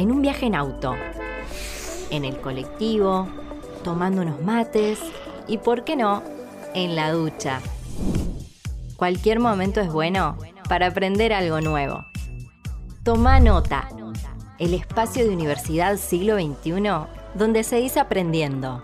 en un viaje en auto, en el colectivo, tomando unos mates y, ¿por qué no?, en la ducha. Cualquier momento es bueno para aprender algo nuevo. Toma nota, el espacio de Universidad Siglo XXI donde seguís aprendiendo.